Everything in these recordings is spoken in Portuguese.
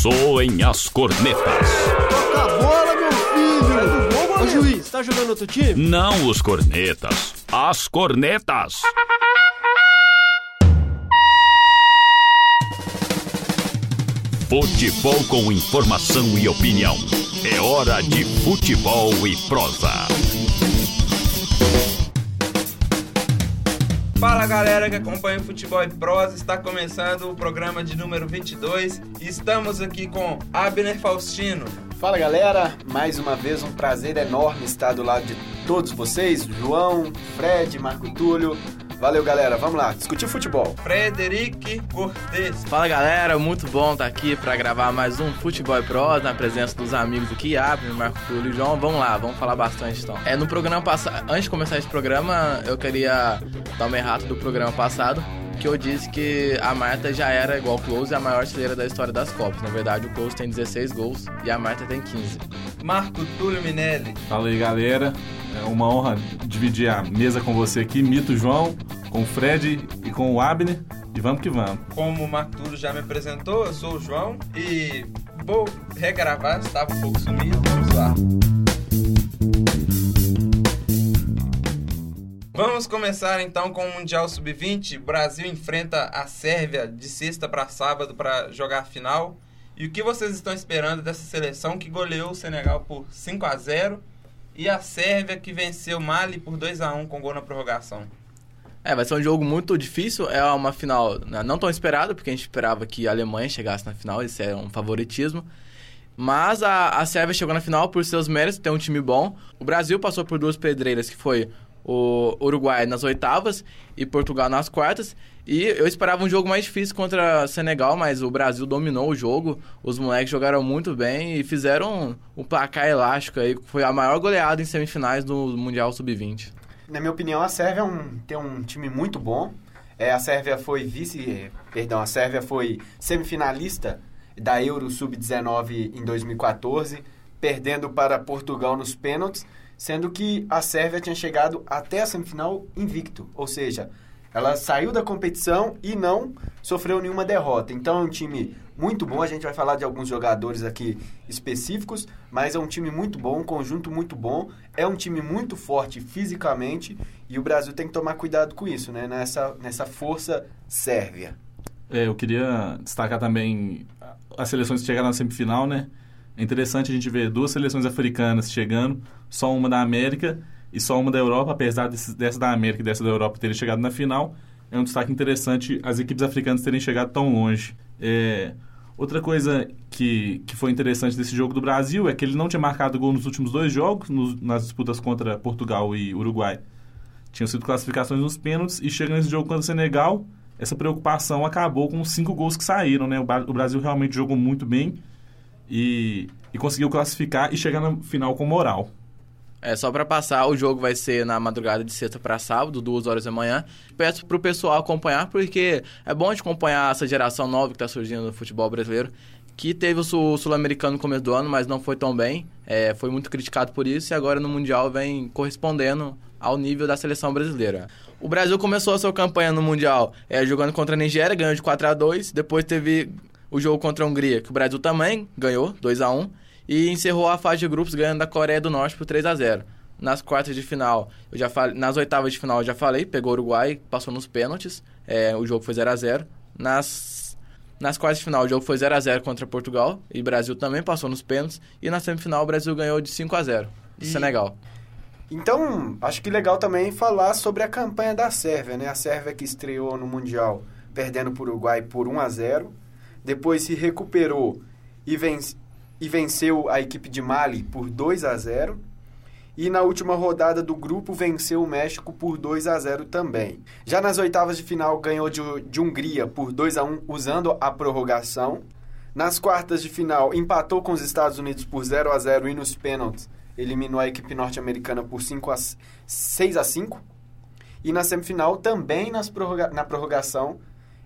Soem as cornetas. Toca a bola, meu filho! Ô juiz, tá jogando outro time? Não os cornetas, as cornetas. Futebol com informação e opinião. É hora de futebol e prosa. Fala galera que acompanha o Futebol e Prosa, está começando o programa de número 22 e estamos aqui com Abner Faustino. Fala galera, mais uma vez um prazer enorme estar do lado de todos vocês, João, Fred, Marco Túlio. Valeu galera, vamos lá, discutir futebol. Frederic Cortes. Fala galera, muito bom estar aqui para gravar mais um Futebol e Prosa na presença dos amigos aqui, Abner, Marco Túlio e João. Vamos lá, vamos falar bastante então. É, no programa passado, antes de começar esse programa, eu queria dar uma errata do programa passado, que eu disse que a Marta já era igual o Close, a maior artilheira da história das Copas. Na verdade, o Close tem 16 gols e a Marta tem 15. Marco Túlio Minelli. Fala aí, galera. É uma honra dividir a mesa com você aqui, Mito João, com o Fred e com o Abner. E vamos que vamos. Como o Marco Túlio já me apresentou, eu sou o João e vou regravar, estava um pouco sumido, vamos lá. Vamos começar então com o Mundial Sub-20. Brasil enfrenta a Sérvia de sexta para sábado para jogar a final. E o que vocês estão esperando dessa seleção que goleou o Senegal por 5 a 0 e a Sérvia que venceu Mali por 2 a 1 com gol na prorrogação? É, vai ser um jogo muito difícil. É uma final né, não tão esperada, porque a gente esperava que a Alemanha chegasse na final, isso é um favoritismo. Mas a, a Sérvia chegou na final por seus méritos, tem um time bom. O Brasil passou por duas pedreiras, que foi o Uruguai nas oitavas e Portugal nas quartas. E eu esperava um jogo mais difícil contra Senegal, mas o Brasil dominou o jogo. Os moleques jogaram muito bem e fizeram um, placar elástico aí. Foi a maior goleada em semifinais do Mundial Sub-20. Na minha opinião, a Sérvia é um, tem um time muito bom. É, a Sérvia foi vice, perdão, a Sérvia foi semifinalista da Euro Sub-19 em 2014, perdendo para Portugal nos pênaltis, sendo que a Sérvia tinha chegado até a semifinal invicto, ou seja, ela saiu da competição e não sofreu nenhuma derrota. Então é um time muito bom. A gente vai falar de alguns jogadores aqui específicos, mas é um time muito bom, um conjunto muito bom. É um time muito forte fisicamente e o Brasil tem que tomar cuidado com isso, né? Nessa, nessa força sérvia. É, eu queria destacar também as seleções que chegaram na semifinal, né? É interessante a gente ver duas seleções africanas chegando, só uma da América e só uma da Europa, apesar desse, dessa da América e dessa da Europa terem chegado na final. É um destaque interessante as equipes africanas terem chegado tão longe. É, outra coisa que, que foi interessante desse jogo do Brasil é que ele não tinha marcado gol nos últimos dois jogos, nos, nas disputas contra Portugal e Uruguai. Tinham sido classificações nos pênaltis e chega nesse jogo contra o Senegal, essa preocupação acabou com os cinco gols que saíram. Né? O Brasil realmente jogou muito bem e, e conseguiu classificar e chegar na final com moral. É, só para passar, o jogo vai ser na madrugada de sexta para sábado, duas horas da manhã. Peço pro pessoal acompanhar, porque é bom de acompanhar essa geração nova que está surgindo no futebol brasileiro, que teve o sul-americano no começo do ano, mas não foi tão bem. É, foi muito criticado por isso e agora no Mundial vem correspondendo ao nível da seleção brasileira. O Brasil começou a sua campanha no Mundial é, jogando contra a Nigéria, ganhou de 4 a 2 Depois teve o jogo contra a Hungria, que o Brasil também ganhou, 2 a 1 e encerrou a fase de grupos ganhando da Coreia do Norte por 3 a 0 Nas quartas de final, eu já falei, nas oitavas de final eu já falei, pegou o Uruguai, passou nos pênaltis, é, o jogo foi 0 a 0 Nas, nas quartas de final, o jogo foi 0 a 0 contra Portugal, e o Brasil também passou nos pênaltis, e na semifinal o Brasil ganhou de 5 a 0 do E- Senegal. Então, acho que legal também falar sobre a campanha da Sérvia, né? A Sérvia que estreou no Mundial perdendo para o Uruguai por 1 a 0 depois se recuperou e, ven- e venceu a equipe de Mali por 2 a 0 e na última rodada do grupo venceu o México por 2 a 0 também. Já nas oitavas de final ganhou de, de Hungria por 2 a 1 usando a prorrogação. Nas quartas de final empatou com os Estados Unidos por 0 a 0 e nos pênaltis eliminou a equipe norte-americana por 5 a 6 a 5. E na semifinal também nas prorroga- na prorrogação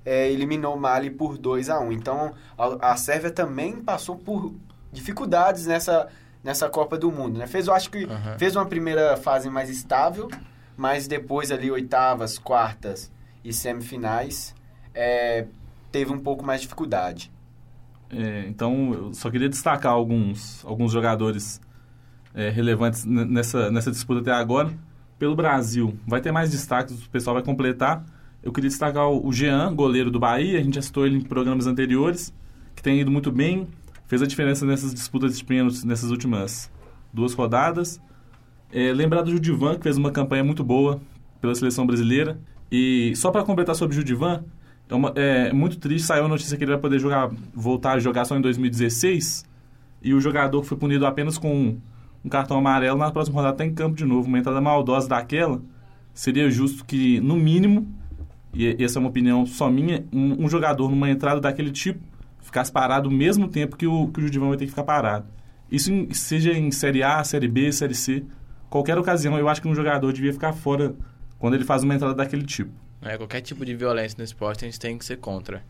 é, eliminou o Mali por 2 a 1. Então a, a Sérvia também passou por dificuldades nessa nessa Copa do Mundo, né? Fez, eu acho que Aham. fez uma primeira fase mais estável, mas depois ali oitavas, quartas e semifinais é, teve um pouco mais de dificuldade. É, então, eu só queria destacar alguns, alguns jogadores é, relevantes nessa, nessa disputa até agora. Pelo Brasil, vai ter mais destaques, o pessoal vai completar. Eu queria destacar o Jean, goleiro do Bahia, a gente já citou ele em programas anteriores, que tem ido muito bem, fez a diferença nessas disputas de pênaltis nessas últimas duas rodadas. É, lembrar do Judivan, que fez uma campanha muito boa pela seleção brasileira. E só para completar sobre o Judivan, é, uma- é muito triste, saiu a notícia que ele vai poder jogar, voltar a jogar só em 2016. E o jogador que foi punido apenas com um cartão amarelo, na próxima rodada está em campo de novo. Uma entrada maldosa daquela, seria justo que, no mínimo, e essa é uma opinião só minha, um, um jogador numa entrada daquele tipo ficasse parado o mesmo tempo que o, que o Judivan vai ter que ficar parado. Isso em- seja em Série A, Série B, Série C, qualquer ocasião, eu acho que um jogador devia ficar fora quando ele faz uma entrada daquele tipo. É, qualquer tipo de violência no esporte a gente tem que ser contra.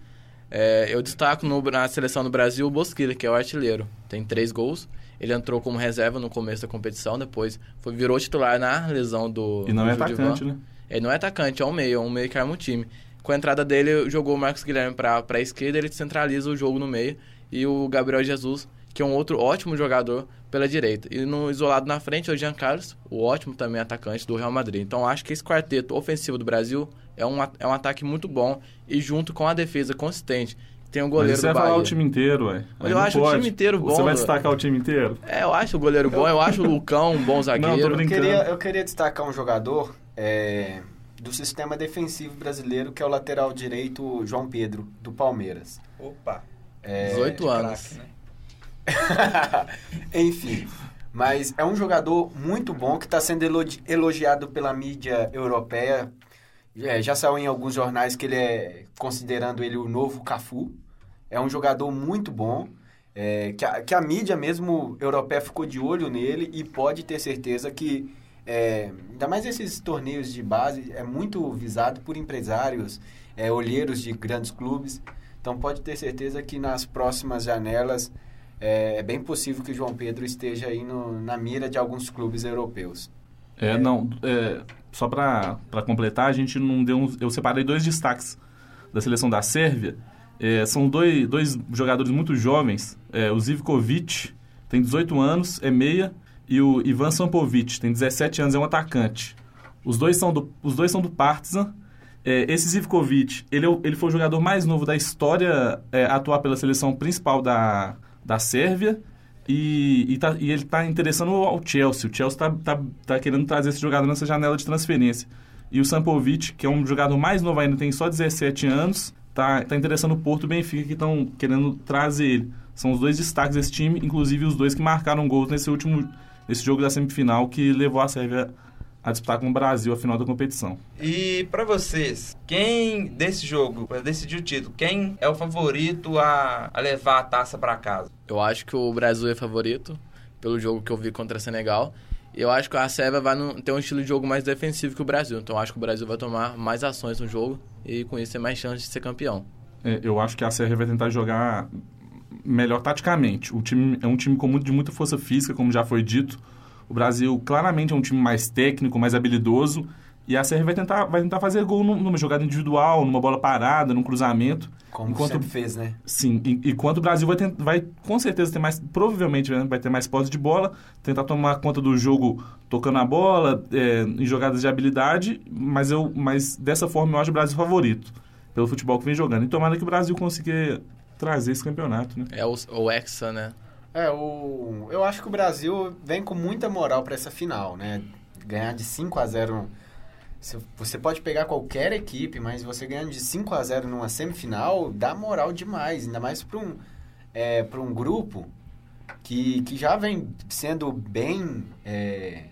É, eu destaco no- na seleção do Brasil o Bosquilha, que é o artilheiro. Tem três gols. Ele entrou como reserva no começo da competição, depois foi, virou titular na lesão do. E não do é Judivan. atacante, né? Ele não é atacante, é um meio, é um meio que arma o time. Com a entrada dele, jogou o Marcos Guilherme para a esquerda, ele centraliza o jogo no meio. E o Gabriel Jesus, que é um outro ótimo jogador, pela direita. E no isolado na frente é o Jean Carlos, o ótimo também atacante do Real Madrid. Então acho que esse quarteto ofensivo do Brasil é um, é um ataque muito bom. E junto com a defesa consistente, tem o Mas goleiro você do vai falar o time inteiro, ué. Mas eu não acho o pode. time inteiro bom, Você vai destacar o time inteiro? É, eu acho o goleiro bom, eu acho o Lucão um bom Não, zagueiro. tô Eu queria, eu queria destacar um jogador é, do sistema defensivo brasileiro, que é o lateral direito João Pedro, do Palmeiras. Opa. É, 18 anos. Craque, né? Enfim, mas é um jogador muito bom que está sendo elogi- elogiado pela mídia europeia. É, já saiu em alguns jornais que ele é considerando ele o novo Cafu. É um jogador muito bom. é, que, a, que a mídia mesmo europeia ficou de olho nele e pode ter certeza que, é, ainda mais esses torneios de base, é muito visado por empresários, é, olheiros de grandes clubes. Então pode ter certeza que nas próximas janelas é, é bem possível que o João Pedro esteja aí no- na mira de alguns clubes europeus. É, não, é, só pra completar, a gente não deu Eu separei dois destaques da seleção da Sérvia. É, são dois, dois jogadores muito jovens. É, o Zivkovic tem 18 anos, é meia, e o Ivan Sampovic tem 17 anos, é um atacante. Os dois são do, os dois são do Partizan. É, esse Zivkovic, ele, é ele foi o jogador mais novo da história é, atuar pela seleção principal da, da Sérvia. E, e, tá- e ele está interessando ao Chelsea. O Chelsea está tá, tá querendo trazer esse jogador nessa janela de transferência. E o Sampovic, que é um jogador mais novo ainda, tem só 17 anos, tá, tá interessando o Porto e o Benfica, que estão querendo trazer ele. São os dois destaques desse time, inclusive os dois que marcaram gols nesse último nesse jogo da semifinal que levou a Sérvia a disputar com o Brasil a final da competição. E pra vocês, quem desse jogo, pra decidir o título, quem é o favorito a, a levar a taça pra casa? Eu acho que o Brasil é favorito, pelo jogo que eu vi contra Senegal. E eu acho que a Sérvia vai num- ter um estilo de jogo mais defensivo que o Brasil. Então eu acho que o Brasil vai tomar mais ações no jogo e com isso ter mais chance de ser campeão. É, eu acho que a Sérvia vai tentar jogar melhor taticamente. O time é um time com muito, de muita força física, como já foi dito. O Brasil claramente é um time mais técnico, mais habilidoso. E a Sérvia vai tentar, vai tentar fazer gol num- numa jogada individual, numa bola parada, num cruzamento. Como Enquanto- sempre fez, né? Sim, e- enquanto o Brasil vai, vai com certeza ter mais, provavelmente né, vai ter mais posse de bola, tentar tomar conta do jogo tocando a bola, é, em jogadas de habilidade, mas, eu, mas dessa forma eu acho o Brasil favorito, pelo futebol que vem jogando. E tomara que o Brasil consiga trazer esse campeonato, né? É o, o Hexa, né? É, o, eu acho que o Brasil vem com muita moral para essa final, né? Ganhar de 5 a 0 se- Você pode pegar qualquer equipe, mas você ganhando de 5 a 0 numa semifinal dá moral demais, ainda mais para um, é, pra um grupo que, que já vem sendo bem é,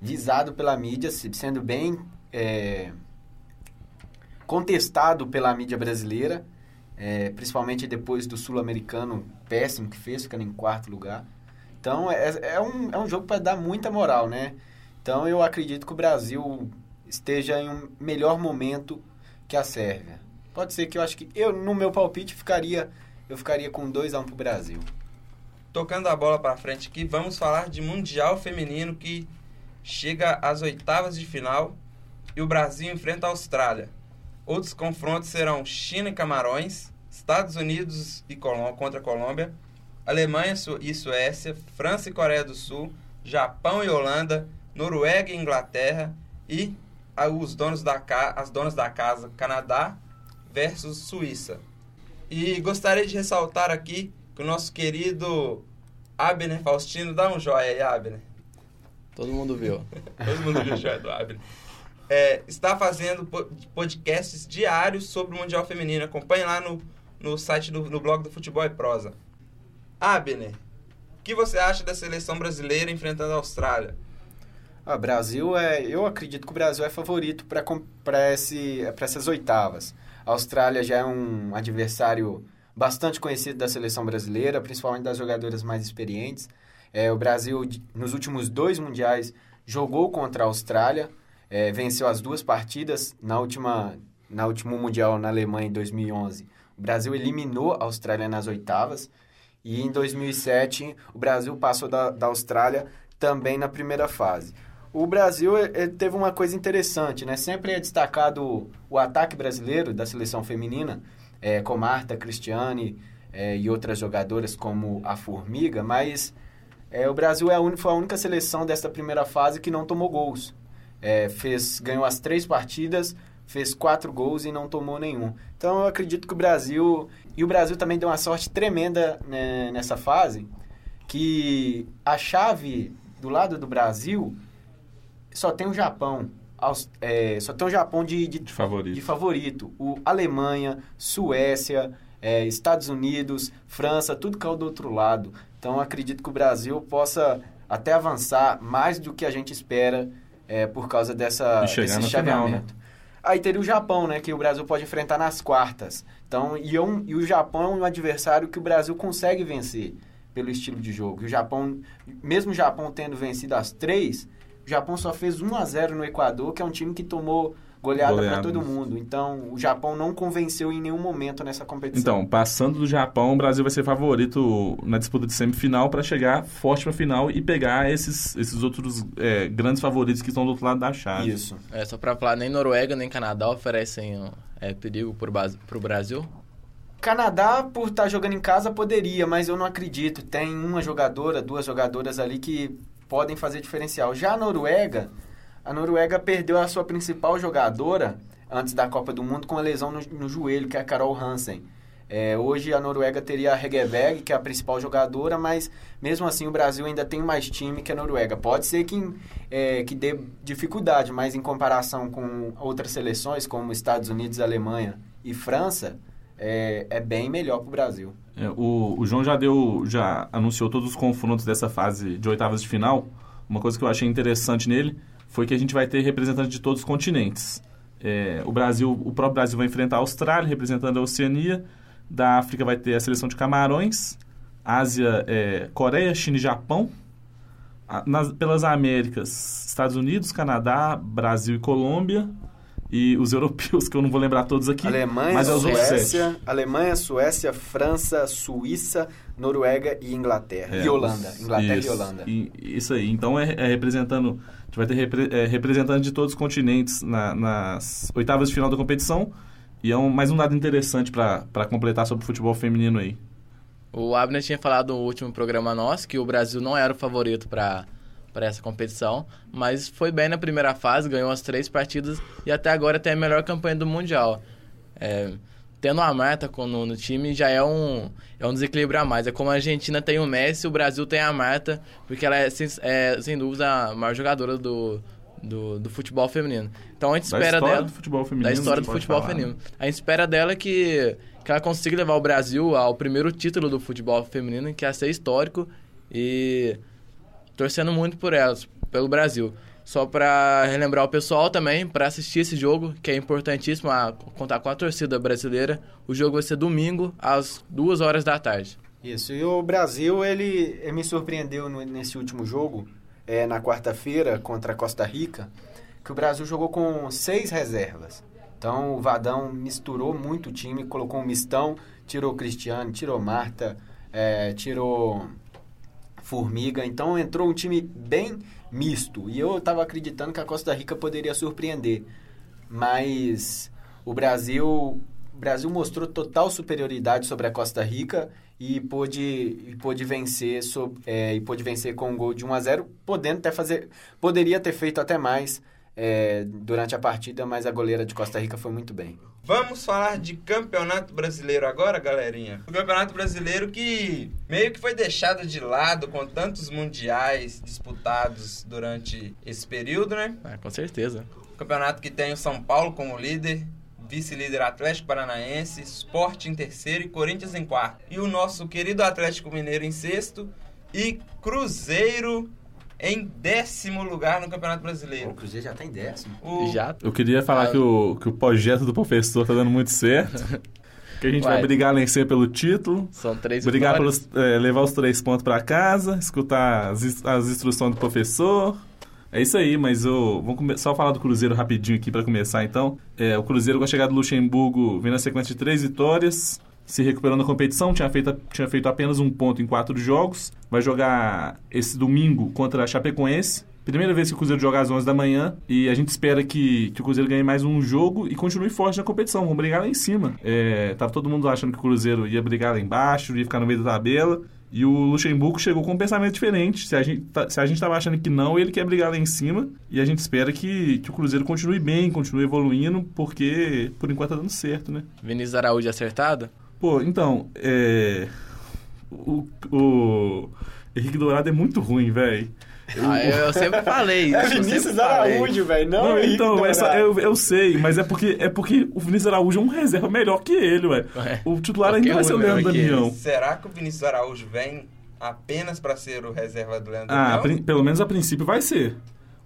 visado pela mídia, se- sendo bem é, contestado pela mídia brasileira, é, principalmente depois do sul-americano péssimo que fez, ficando em quarto lugar. Então é, é, um, é um jogo para dar muita moral, né? Então eu acredito que o Brasil esteja em um melhor momento que a Sérvia. Pode ser que eu acho que eu no meu palpite ficaria eu ficaria com 2 a 1 um pro Brasil. Tocando a bola pra frente aqui, vamos falar de Mundial Feminino que chega às oitavas de final e o Brasil enfrenta a Austrália. Outros confrontos serão China e Camarões, Estados Unidos e Colô contra a Colômbia, Alemanha e Suécia, França e Coreia do Sul, Japão e Holanda, Noruega e Inglaterra e os donos da as donas da casa Canadá versus Suíça. E gostaria de ressaltar aqui que o nosso querido Abner Faustino, dá um joia aí, Abner. Todo mundo viu. Todo mundo viu o joia do Abner. É, está fazendo podcasts diários sobre o Mundial Feminino. Acompanhe lá no, no site, do, no blog do Futebol e Prosa. Abner, o que você acha da seleção brasileira enfrentando a Austrália? Ah, Brasil é, eu acredito que o Brasil é favorito para essas oitavas. A Austrália já é um adversário bastante conhecido da seleção brasileira, principalmente das jogadoras mais experientes. É, o Brasil, nos últimos dois mundiais, jogou contra a Austrália, é, venceu as duas partidas. Na última, na último mundial na Alemanha, em 2011, o Brasil eliminou a Austrália nas oitavas. E em 2007, o Brasil passou da, da Austrália também na primeira fase. O Brasil teve uma coisa interessante, né? Sempre é destacado o ataque brasileiro da seleção feminina, é, com Marta, Cristiane é, e outras jogadoras como a Formiga, mas é, o Brasil é a un... foi a única seleção desta primeira fase que não tomou gols. É, fez, ganhou as três partidas, fez quatro gols e não tomou nenhum. Então eu acredito que o Brasil. E o Brasil também deu uma sorte tremenda né, nessa fase, que a chave do lado do Brasil só tem o Japão. É, só tem o Japão de, de, de, favorito. de favorito. O Alemanha, Suécia, é, Estados Unidos, França, tudo caiu do outro lado. Então acredito que o Brasil possa até avançar mais do que a gente espera é, por causa dessa, desse chaveamento. Final, né? Aí teria o Japão, né? Que o Brasil pode enfrentar nas quartas. Então, e, um, e o Japão é um adversário que o Brasil consegue vencer pelo estilo de jogo. E o Japão, mesmo o Japão tendo vencido as três, o Japão só fez 1 a 0 no Equador, que é um time que tomou goleada para todo mundo. Então, o Japão não convenceu em nenhum momento nessa competição. Então, passando do Japão, o Brasil vai ser favorito na disputa de semifinal para chegar forte para final e pegar esses, esses outros é, grandes favoritos que estão do outro lado da chave. Isso. É, só para falar, nem Noruega nem Canadá oferecem é, perigo para o Brasil? Canadá, por estar tá jogando em casa, poderia, mas eu não acredito. Tem uma jogadora, duas jogadoras ali que podem fazer diferencial. Já a Noruega, a Noruega perdeu a sua principal jogadora antes da Copa do Mundo com uma lesão no, no joelho, que é a Carol Hansen. É, hoje a Noruega teria a Hegerberg, que é a principal jogadora, mas mesmo assim o Brasil ainda tem mais time que a Noruega. Pode ser que, é, que dê dificuldade, mas em comparação com outras seleções, como Estados Unidos, Alemanha e França, é, é bem melhor para o Brasil. É, o, o João já deu, já anunciou todos os confrontos dessa fase de oitavas de final. Uma coisa que eu achei interessante nele foi que a gente vai ter representantes de todos os continentes. É, o Brasil, o próprio Brasil vai enfrentar a Austrália, representando a Oceania. Da África vai ter a seleção de Camarões. Ásia, é, Coreia, China e Japão. Nas, pelas Américas, Estados Unidos, Canadá, Brasil e Colômbia e os europeus, que eu não vou lembrar todos aqui. Alemanha, mas é Suécia, Alemanha, Suécia, França, Suíça, Noruega e Inglaterra. É, e Holanda. Inglaterra isso, e Holanda. E, isso aí. Então é, é representando. A gente vai ter repre, é, representante de todos os continentes na, nas oitavas de final da competição. E é um, mais um dado interessante para completar sobre o futebol feminino aí. O Abner tinha falado no último programa nosso que o Brasil não era o favorito para para essa competição, mas foi bem na primeira fase, ganhou as três partidas e até agora tem a melhor campanha do Mundial. É, tendo a Marta no, no, time já é um, é um desequilíbrio a mais. É como a Argentina tem o Messi, o Brasil tem a Marta, porque ela é, sem, é, sem dúvida a maior jogadora do, do, do, futebol feminino. Então a gente da espera dela. Do futebol feminino, da história do futebol falar. feminino. A gente espera dela que, que ela consiga levar o Brasil ao primeiro título do futebol feminino, que é ser histórico. E torcendo muito por elas, pelo Brasil. Só para relembrar o pessoal também, para assistir esse jogo, que é importantíssimo a contar com a torcida brasileira, o jogo vai ser domingo, às duas horas da tarde. Isso, e o Brasil, ele, ele me surpreendeu nesse último jogo, é, na quarta-feira, contra a Costa Rica, que o Brasil jogou com seis reservas. Então, o Vadão misturou muito o time, colocou um mistão, tirou o Cristiano, tirou Marta, é, tirou Formiga. Então entrou um time bem misto. E eu estava acreditando que a Costa Rica poderia surpreender. Mas o Brasil o Brasil mostrou total superioridade sobre a Costa Rica e pôde, e pôde vencer sob, é, e pôde vencer com um gol de 1 a 0 podendo até fazer poderia ter feito até mais é, durante a partida mas a goleira de Costa Rica foi muito bem Vamos falar de campeonato brasileiro agora, galerinha. O campeonato brasileiro que meio que foi deixado de lado com tantos mundiais disputados durante esse período, né? Ah, com certeza. O campeonato que tem o São Paulo como líder, vice-líder Atlético Paranaense, Sport em terceiro e Corinthians em quarto. E o nosso querido Atlético Mineiro em sexto e Cruzeiro em décimo lugar no Campeonato Brasileiro. o Cruzeiro já tá em décimo O... Já? Eu queria falar Ah. que, o, que o projeto do professor tá dando muito certo. que a gente vai Vai. brigar lá em cima pelo título. São três Brigar vitórias. pelos, é, levar os três pontos pra casa, escutar as, as instruções do professor. É isso aí, mas eu vamos só falar do Cruzeiro rapidinho aqui pra começar então. É, o Cruzeiro com a chegada do Luxemburgo vem na sequência de três vitórias, se recuperou na competição, tinha feito, tinha feito apenas um ponto em quatro jogos. Vai jogar esse domingo contra a Chapecoense. Primeira vez que o Cruzeiro joga às 11 da manhã e a gente espera que, que o Cruzeiro ganhe mais um jogo e continue forte na competição. Vamos brigar lá em cima. É, tava todo mundo achando que o Cruzeiro ia brigar lá embaixo, ia ficar no meio da tabela. E o Luxemburgo chegou com um pensamento diferente. Se a gente, tá- se a gente tava achando que não, ele quer brigar lá em cima. E a gente espera que, que o Cruzeiro continue bem, continue evoluindo, porque por enquanto tá dando certo, né? Vinícius Araújo acertado? Pô, então, é. O, o Henrique Dourado é muito ruim, velho. Ah, eu, eu sempre falei isso. é eu Vinícius. Araújo velho não, Não, então, essa, eu, eu sei, mas é porque, é porque o Vinícius Araújo é um reserva melhor que ele, ué. Ué, O titular ainda vai ser o é Leandro. Damião. Será que o Vinícius Araújo vem apenas para ser o reserva do Leandro Ah, Damião? prin- pelo menos a princípio vai ser.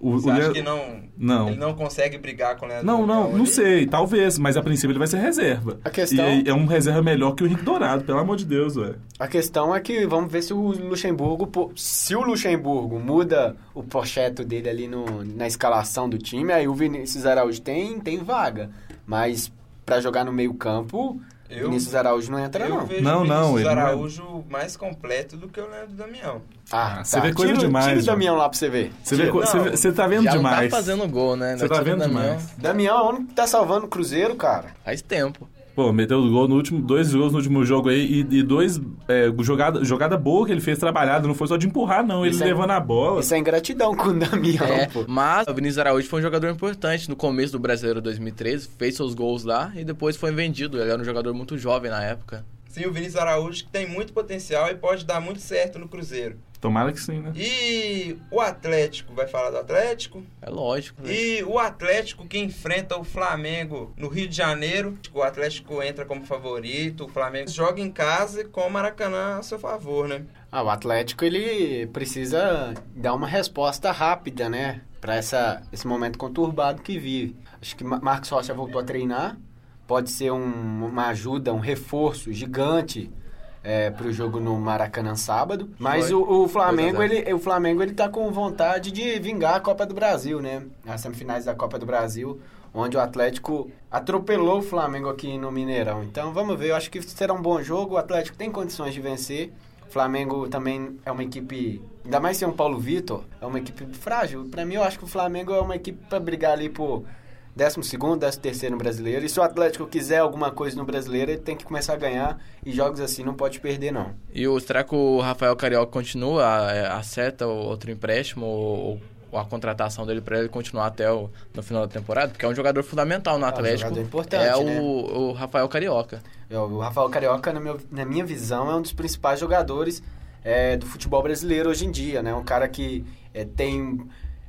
O, Você o acha Leandro- que não, Não. ele não consegue brigar com o Leandro Não, não, não sei, talvez, mas a princípio ele vai ser reserva. A questão- E é um reserva melhor que o Henrique Dourado, pelo amor de Deus, ué. A questão é que vamos ver se o Luxemburgo, se o Luxemburgo muda o projeto dele ali no, na escalação do time, aí o Vinícius Araújo tem, tem vaga. Mas pra jogar no meio campo, Eu- Vinícius Araújo não entra Eu não. vejo Não, o não, Vinícius ele não é- Araújo mais completo do que o Leandro Damião. Ah, você vê coisa tira, demais, Tira o. Damião lá pra você ver. Você, vê, co- você, vê- você tá vendo Já demais. não tá fazendo gol, né? Você Não tá vendo Damião. demais. Damião é o único que tá salvando o Cruzeiro, cara. Faz tempo. Pô, meteu o gol no último, dois gols no último jogo aí e, e dois é, jogada, jogada boa que ele fez trabalhada, não foi só de empurrar, não, ele Isso é- levando a bola. Isso é ingratidão com o Damião, É, pô. mas o Vinícius Araújo foi um jogador importante no começo do Brasileiro 2013, fez seus gols lá e depois foi vendido. Ele era um jogador muito jovem na época. Sim, o Vinícius Araújo que tem muito potencial e pode dar muito certo no Cruzeiro. Tomara que sim, né? E o Atlético, vai falar do Atlético? É lógico. né? E o Atlético que enfrenta o Flamengo no Rio de Janeiro. O Atlético entra como favorito, o Flamengo joga em casa com o Maracanã a seu favor, né? Ah, o Atlético ele precisa dar uma resposta rápida, né? Pra essa, esse momento conturbado que vive. Acho que Ma- Marcos Rocha voltou a treinar. Pode ser um- uma ajuda, um reforço gigante é, pro jogo no Maracanã sábado. Mas o, o Flamengo, 2 a 0. ele, o Flamengo ele tá com vontade de vingar a Copa do Brasil, né? As semifinais da Copa do Brasil, onde o Atlético atropelou o Flamengo aqui no Mineirão. Então vamos ver, eu acho que será um bom jogo. O Atlético tem condições de vencer. O Flamengo também é uma equipe, ainda mais ser um Paulo Vitor, é uma equipe frágil. Pra mim, eu acho que o Flamengo é uma equipe pra brigar ali por 12º, 13º no Brasileiro. E se o Atlético quiser alguma coisa no Brasileiro, ele tem que começar a ganhar. E jogos assim não pode perder, não. E o, será que o Rafael Carioca continua, é, acerta outro empréstimo ou, ou a contratação dele para ele continuar até o no final da temporada? Porque é um jogador fundamental no Atlético. jogador importante, é né? o, o Rafael Carioca. É, O Rafael Carioca, na, meu- na minha visão, é um dos principais jogadores é, do futebol brasileiro hoje em dia, né? Um cara que é, tem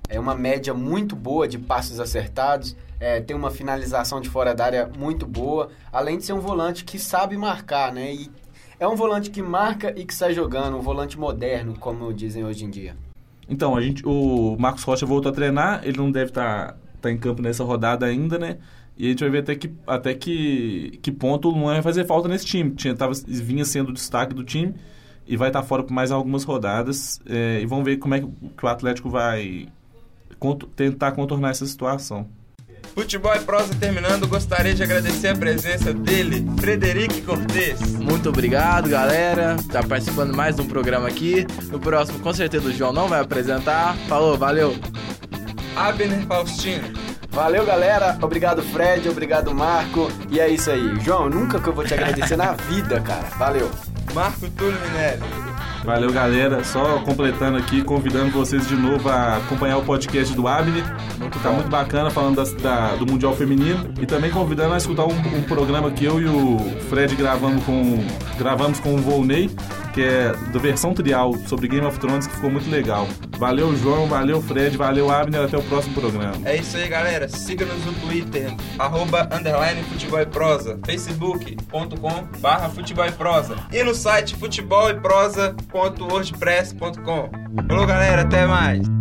é, uma média muito boa de passos acertados, é, tem uma finalização de fora da área muito boa, além de ser um volante que sabe marcar, né? E é um volante que marca e que sai jogando, um volante moderno, como dizem hoje em dia. Então, a gente, o Marcos Rocha voltou a treinar, ele não deve estar em campo nessa rodada ainda, né? E a gente vai ver até que, até que, que ponto o Luan vai fazer falta nesse time. Tinha, tava, vinha sendo o destaque do time e vai estar fora por mais algumas rodadas. É, e vamos ver como é que o Atlético vai conto- tentar contornar essa situação. Futebol e prosa terminando, gostaria de agradecer a presença dele, Frederico Cortez. Muito obrigado, galera. Tá participando mais de um programa aqui. No próximo, com certeza, o João não vai apresentar. Falou, valeu. Abner Faustino. Valeu, galera. Obrigado, Fred. Obrigado, Marco. E é isso aí. João, nunca que eu vou te agradecer na vida, cara. Valeu. Marco Túlio Minelli. Valeu, galera. Só completando aqui, convidando vocês de novo a acompanhar o podcast do Abner. que tá muito bacana, falando das- da- do Mundial Feminino. E também convidando a escutar um, um programa que eu e o Fred gravamos com, gravamos com o Volney, que é da versão trial sobre Game of Thrones, que ficou muito legal. Valeu, João. Valeu, Fred. Valeu, Abner. Até o próximo programa. É isso aí, galera. Siga-nos no Twitter, arroba, underline futebol e prosa, facebook.com barra futebol e prosa e no site futeboleprosa.wordpress.com. Falou, galera. Até mais.